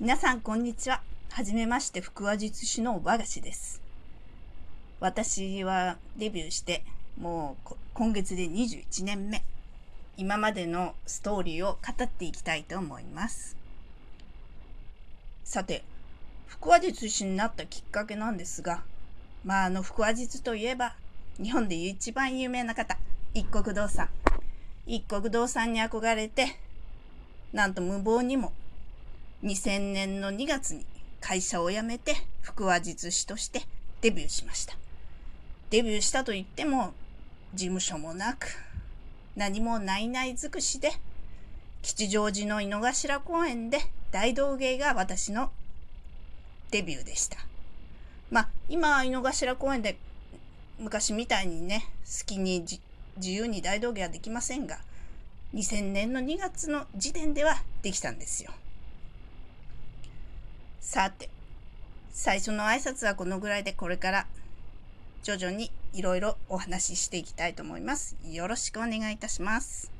皆さんこんにちは。はじめまして、腹話術師の和菓子です。私はデビューしてもう今月で21年目。今までのストーリーを語っていきたいと思います。さて、腹話術師になったきっかけなんですが、まああの腹話術といえば、日本で一番有名な方、一国堂さん。一国堂さんに憧れて、なんと無謀にも2000年の2月に会社を辞めて腹話術師としてデビューしました。デビューしたと言っても事務所もなく何もないない尽くしで吉祥寺の井の頭公園で大道芸が私のデビューでした。まあ今は井の頭公園で昔みたいにね好きに自由に大道芸はできませんが2000年の2月の時点ではできたんですよ。さて、最初の挨拶はこのぐらいでこれから徐々にいろいろお話ししていきたいと思います。よろしくお願いいたします。